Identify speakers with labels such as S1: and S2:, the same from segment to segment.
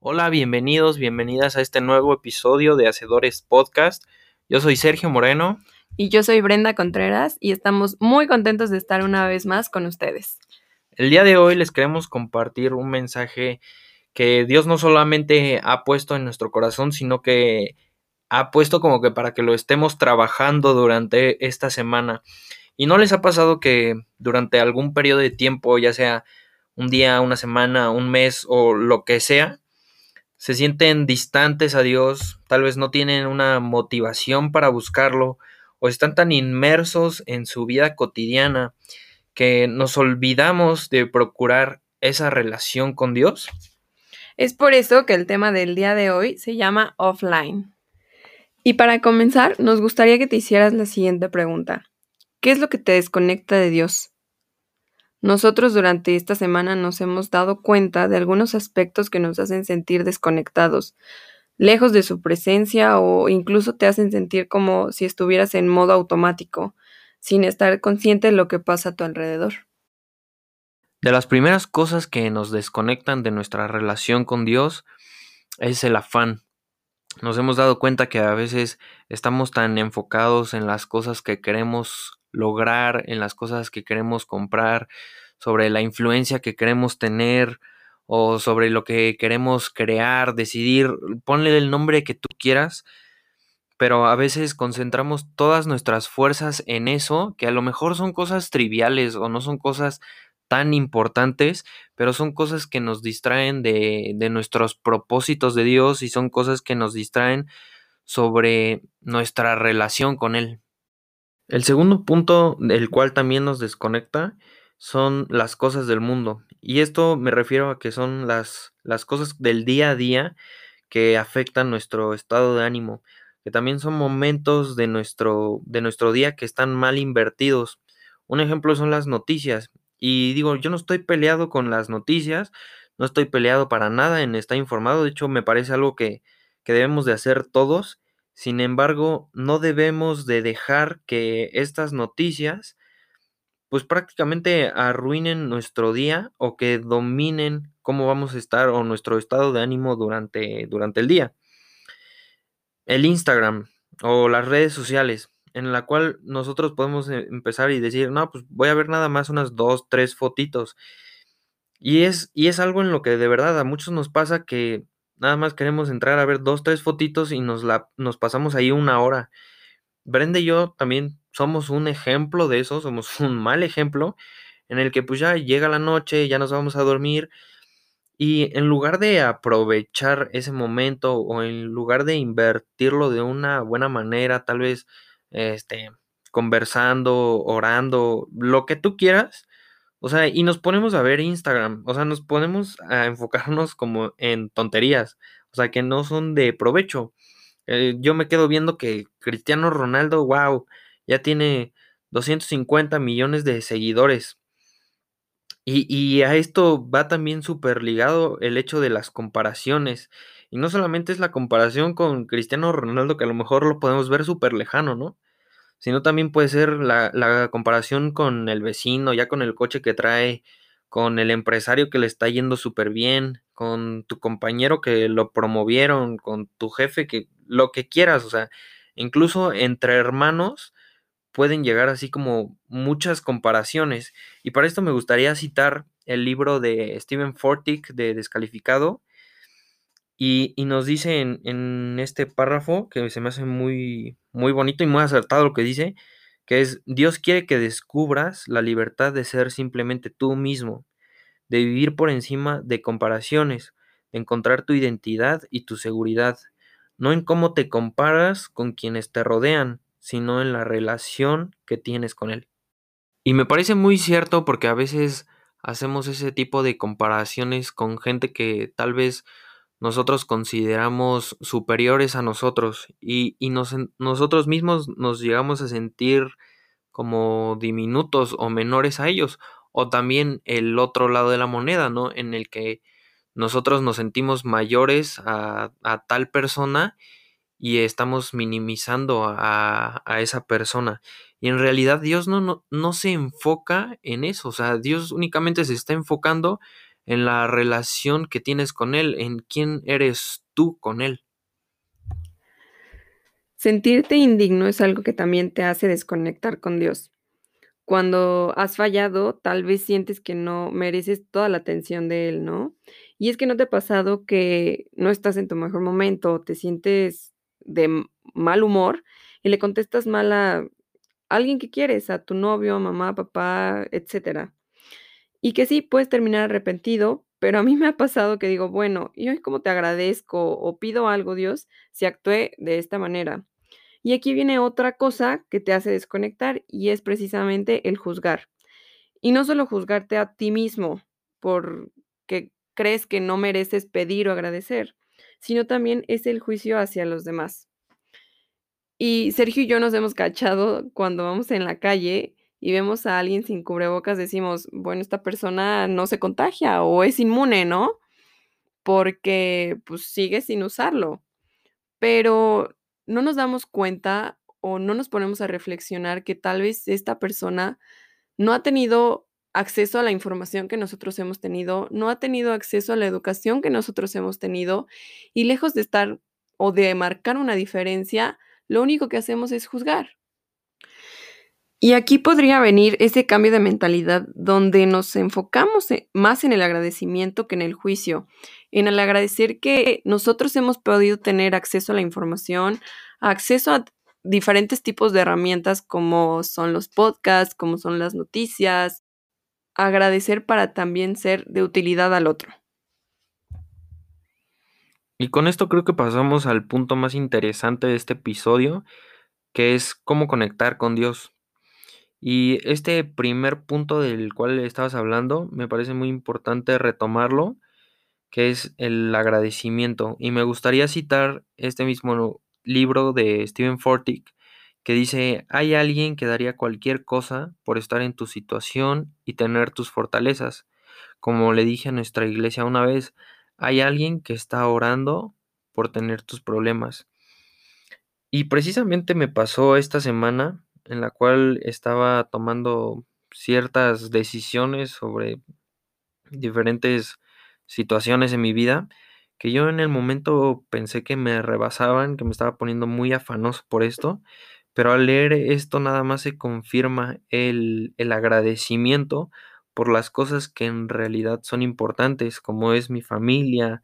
S1: Hola, bienvenidos, bienvenidas a este nuevo episodio de Hacedores Podcast. Yo soy Sergio Moreno.
S2: Y yo soy Brenda Contreras y estamos muy contentos de estar una vez más con ustedes.
S1: El día de hoy les queremos compartir un mensaje que Dios no solamente ha puesto en nuestro corazón, sino que ha puesto como que para que lo estemos trabajando durante esta semana. ¿Y no les ha pasado que durante algún periodo de tiempo, ya sea un día, una semana, un mes o lo que sea, se sienten distantes a Dios, tal vez no tienen una motivación para buscarlo o están tan inmersos en su vida cotidiana que nos olvidamos de procurar esa relación con Dios?
S2: Es por eso que el tema del día de hoy se llama offline. Y para comenzar, nos gustaría que te hicieras la siguiente pregunta. ¿Qué es lo que te desconecta de Dios? Nosotros durante esta semana nos hemos dado cuenta de algunos aspectos que nos hacen sentir desconectados, lejos de su presencia o incluso te hacen sentir como si estuvieras en modo automático, sin estar consciente de lo que pasa a tu alrededor.
S1: De las primeras cosas que nos desconectan de nuestra relación con Dios es el afán. Nos hemos dado cuenta que a veces estamos tan enfocados en las cosas que queremos lograr, en las cosas que queremos comprar, sobre la influencia que queremos tener o sobre lo que queremos crear, decidir, ponle el nombre que tú quieras, pero a veces concentramos todas nuestras fuerzas en eso, que a lo mejor son cosas triviales o no son cosas tan importantes, pero son cosas que nos distraen de, de nuestros propósitos de Dios y son cosas que nos distraen sobre nuestra relación con Él. El segundo punto, del cual también nos desconecta, son las cosas del mundo. Y esto me refiero a que son las, las cosas del día a día que afectan nuestro estado de ánimo, que también son momentos de nuestro, de nuestro día que están mal invertidos. Un ejemplo son las noticias. Y digo, yo no estoy peleado con las noticias, no estoy peleado para nada en estar informado, de hecho me parece algo que, que debemos de hacer todos sin embargo, no debemos de dejar que estas noticias pues prácticamente arruinen nuestro día o que dominen cómo vamos a estar o nuestro estado de ánimo durante, durante el día. El Instagram o las redes sociales en la cual nosotros podemos eh, empezar y decir, no, pues voy a ver nada más unas dos, tres fotitos. Y es, y es algo en lo que de verdad a muchos nos pasa que Nada más queremos entrar a ver dos, tres fotitos y nos, la, nos pasamos ahí una hora. Brenda y yo también somos un ejemplo de eso, somos un mal ejemplo en el que pues ya llega la noche, ya nos vamos a dormir y en lugar de aprovechar ese momento o en lugar de invertirlo de una buena manera, tal vez este conversando, orando, lo que tú quieras, o sea, y nos ponemos a ver Instagram, o sea, nos ponemos a enfocarnos como en tonterías, o sea, que no son de provecho. Eh, yo me quedo viendo que Cristiano Ronaldo, wow, ya tiene 250 millones de seguidores. Y, y a esto va también súper ligado el hecho de las comparaciones. Y no solamente es la comparación con Cristiano Ronaldo, que a lo mejor lo podemos ver súper lejano, ¿no? Sino también puede ser la, comparación con el vecino, ya con el coche que trae, con el empresario que le está yendo súper bien, con tu compañero que lo promovieron, con tu jefe, que lo que quieras, o sea, incluso entre hermanos pueden llegar así como muchas comparaciones. Y para esto me gustaría citar el libro de Stephen Fortick de Descalificado, y, nos dice en, este párrafo, que se me hace muy, muy bonito y muy acertado lo que dice, que es, Dios quiere que descubras la libertad de ser simplemente tú mismo, de vivir por encima de comparaciones, de encontrar tu identidad y tu seguridad, no en cómo te comparas con quienes te rodean, sino en la relación que tienes con Él. Y me parece muy cierto porque a veces hacemos ese tipo de comparaciones con gente que tal vez nosotros consideramos superiores a nosotros y, nosotros mismos nos llegamos a sentir como diminutos o menores a ellos. O también el otro lado de la moneda, ¿no? En el que nosotros nos sentimos mayores a, tal persona y estamos minimizando a, a, esa persona. Y en realidad Dios no, no, no se enfoca en eso. O sea, Dios únicamente se está enfocando en la relación que tienes con Él, en quién eres tú con Él.
S2: Sentirte indigno es algo que también te hace desconectar con Dios. Cuando has fallado, tal vez sientes que no mereces toda la atención de Él, ¿no? Y es que no te ha pasado que no estás en tu mejor momento, te sientes de mal humor y le contestas mal a alguien que quieres, a tu novio, mamá, papá, etcétera. Y que sí, puedes terminar arrepentido, pero a mí me ha pasado que digo, bueno, ¿y hoy cómo te agradezco o pido algo, Dios, si actué de esta manera? Y aquí viene otra cosa que te hace desconectar y es precisamente el juzgar. Y no solo juzgarte a ti mismo porque crees que no mereces pedir o agradecer, sino también es el juicio hacia los demás. Y Sergio y yo nos hemos cachado cuando vamos en la calle y vemos a alguien sin cubrebocas, decimos, bueno, esta persona no se contagia o es inmune, ¿no? Porque pues sigue sin usarlo. Pero no nos damos cuenta o no nos ponemos a reflexionar que tal vez esta persona no ha tenido acceso a la información que nosotros hemos tenido, no ha tenido acceso a la educación que nosotros hemos tenido y lejos de estar o de marcar una diferencia, lo único que hacemos es juzgar. Y aquí podría venir ese cambio de mentalidad donde nos enfocamos e, más en el agradecimiento que en el juicio, en el agradecer que nosotros hemos podido tener acceso a la información, acceso a diferentes tipos de herramientas como son los podcasts, como son las noticias, agradecer para también ser de utilidad al otro.
S1: Y con esto creo que pasamos al punto más interesante de este episodio, que es cómo conectar con Dios. Y este primer punto del cual estabas hablando, me parece muy importante retomarlo, que es el agradecimiento. Y me gustaría citar este mismo libro de Stephen Fortick, que dice, hay alguien que daría cualquier cosa por estar en tu situación y tener tus fortalezas. Como le dije a nuestra iglesia una vez, hay alguien que está orando por tener tus problemas. Y precisamente me pasó esta semana en la cual estaba tomando ciertas decisiones sobre diferentes situaciones en mi vida que yo en el momento pensé que me rebasaban, que me estaba poniendo muy afanoso por esto, pero al leer esto nada más se confirma el, el agradecimiento por las cosas que en realidad son importantes, como es mi familia,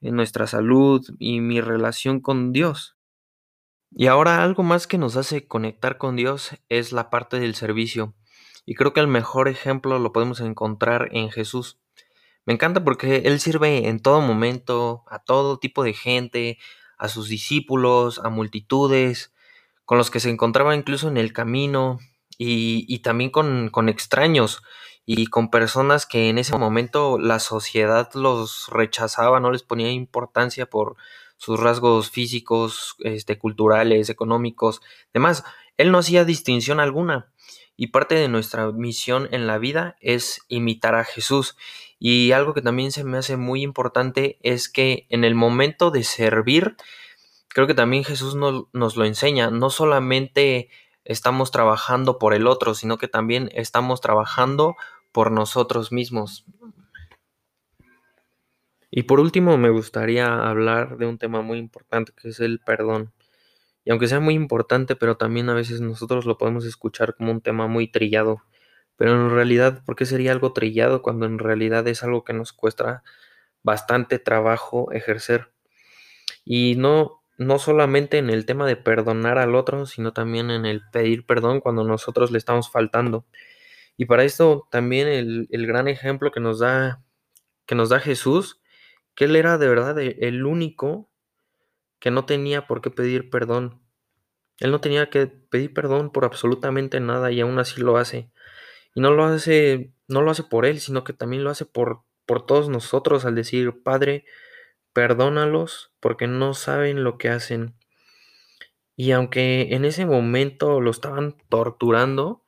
S1: nuestra salud y mi relación con Dios. Y ahora algo más que nos hace conectar con Dios es la parte del servicio. Y creo que el mejor ejemplo lo podemos encontrar en Jesús. Me encanta porque Él sirve en todo momento, a todo tipo de gente, a sus discípulos, a multitudes, con los que se encontraba incluso en el camino y, también con, con extraños y con personas que en ese momento la sociedad los rechazaba, no les ponía importancia por sus rasgos físicos, este, culturales, económicos, demás. Él no hacía distinción alguna. Y parte de nuestra misión en la vida es imitar a Jesús. Y algo que también se me hace muy importante es que en el momento de servir, creo que también Jesús nos lo enseña. No solamente estamos trabajando por el otro, sino que también estamos trabajando por nosotros mismos. Y por último, me gustaría hablar de un tema muy importante que es el perdón. Y aunque sea muy importante, pero también a veces nosotros lo podemos escuchar como un tema muy trillado. Pero en realidad, ¿por qué sería algo trillado cuando en realidad es algo que nos cuesta bastante trabajo ejercer? Y no, no solamente en el tema de perdonar al otro, sino también en el pedir perdón cuando nosotros le estamos faltando. Y para esto también el, el gran ejemplo que nos da, que nos da Jesús que él era de verdad e, el único que no tenía por qué pedir perdón. Él no tenía que pedir perdón por absolutamente nada y aún así lo hace. Y no lo hace, no lo hace por él, sino que también lo hace por, por todos nosotros al decir, Padre, perdónalos porque no saben lo que hacen. Y aunque en ese momento lo estaban torturando,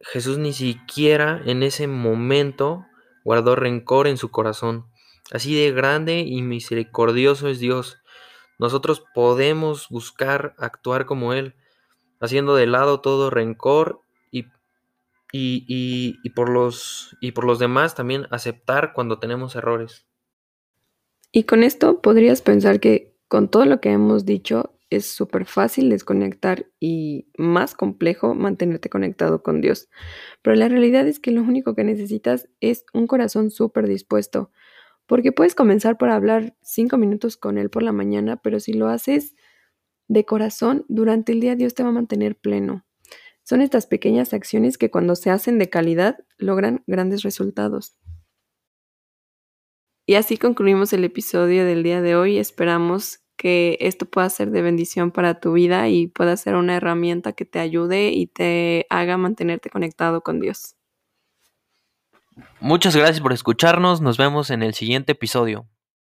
S1: Jesús ni siquiera en ese momento guardó rencor en su corazón. Así de grande y misericordioso es Dios. Nosotros podemos buscar actuar como Él, haciendo de lado todo rencor y, y, y, y, por los, y por los demás también aceptar cuando tenemos errores.
S2: Y con esto podrías pensar que con todo lo que hemos dicho es súper fácil desconectar y más complejo mantenerte conectado con Dios. Pero la realidad es que lo único que necesitas es un corazón súper dispuesto. Porque puedes comenzar por hablar cinco minutos con Él por la mañana, pero si lo haces de corazón, durante el día Dios te va a mantener pleno. Son estas pequeñas acciones que cuando se hacen de calidad logran grandes resultados. Y así concluimos el episodio del día de hoy. Esperamos que esto pueda ser de bendición para tu vida y pueda ser una herramienta que te ayude y te haga mantenerte conectado con Dios.
S1: Muchas gracias por escucharnos. Nos vemos en el siguiente episodio.